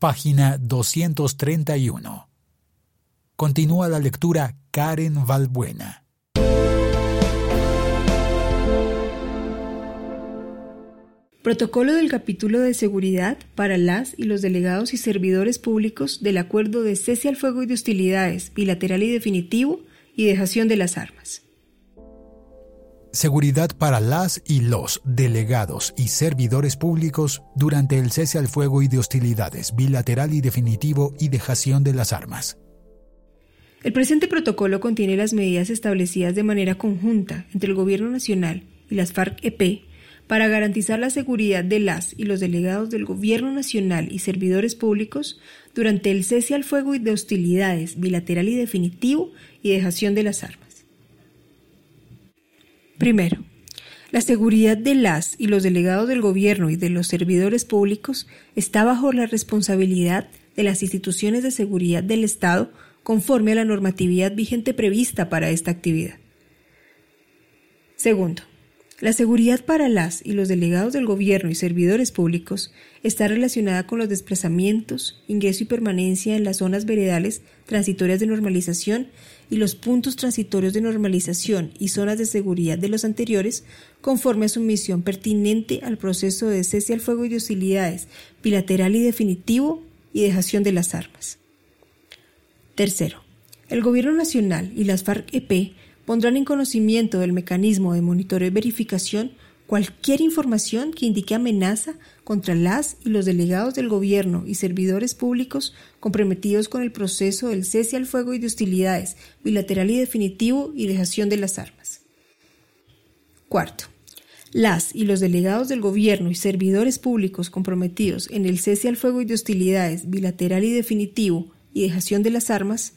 Página 231. Continúa la lectura Karen Valbuena. Protocolo del capítulo de seguridad para las y los delegados y servidores públicos del acuerdo de cese al fuego y de hostilidades bilateral y definitivo y dejación de las armas. Seguridad para las y los delegados y servidores públicos durante el cese al fuego y de hostilidades bilateral y definitivo y dejación de las armas. El presente protocolo contiene las medidas establecidas de manera conjunta entre el Gobierno Nacional y las FARC-EP para garantizar la seguridad de las y los delegados del Gobierno Nacional y servidores públicos durante el cese al fuego y de hostilidades bilateral y definitivo y dejación de las armas. Primero, la seguridad de las y los delegados del gobierno y de los servidores públicos está bajo la responsabilidad de las instituciones de seguridad del Estado conforme a la normatividad vigente prevista para esta actividad. Segundo, la seguridad para las y los delegados del gobierno y servidores públicos está relacionada con los desplazamientos, ingreso y permanencia en las zonas veredales transitorias de normalización y los puntos transitorios de normalización y zonas de seguridad de los anteriores conforme a su misión pertinente al proceso de cese al fuego y de hostilidades bilateral y definitivo y dejación de las armas. Tercero, el Gobierno Nacional y las FARC-EP pondrán en conocimiento del mecanismo de monitoreo y verificación cualquier información que indique amenaza contra las y los delegados del gobierno y servidores públicos comprometidos con el proceso del cese al fuego y de hostilidades bilateral y definitivo y dejación de las armas. Cuarto, las y los delegados del gobierno y servidores públicos comprometidos en el cese al fuego y de hostilidades bilateral y definitivo y dejación de las armas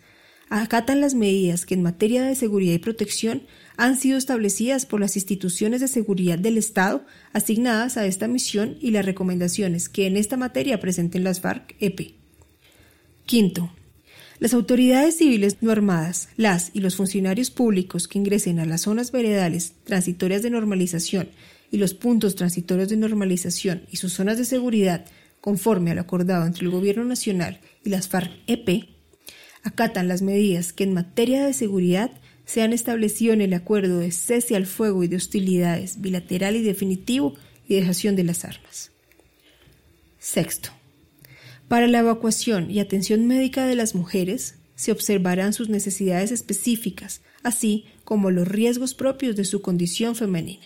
acatan las medidas que en materia de seguridad y protección han sido establecidas por las instituciones de seguridad del Estado asignadas a esta misión y las recomendaciones que en esta materia presenten las FARC-EP. Quinto, las autoridades civiles no armadas, las y los funcionarios públicos que ingresen a las zonas veredales transitorias de normalización y los puntos transitorios de normalización y sus zonas de seguridad, conforme a lo acordado entre el Gobierno Nacional y las FARC-EP, acatan las medidas que en materia de seguridad se han establecido en el acuerdo de cese al fuego y de hostilidades bilateral y definitivo y dejación de las armas. Sexto. Para la evacuación y atención médica de las mujeres se observarán sus necesidades específicas, así como los riesgos propios de su condición femenina.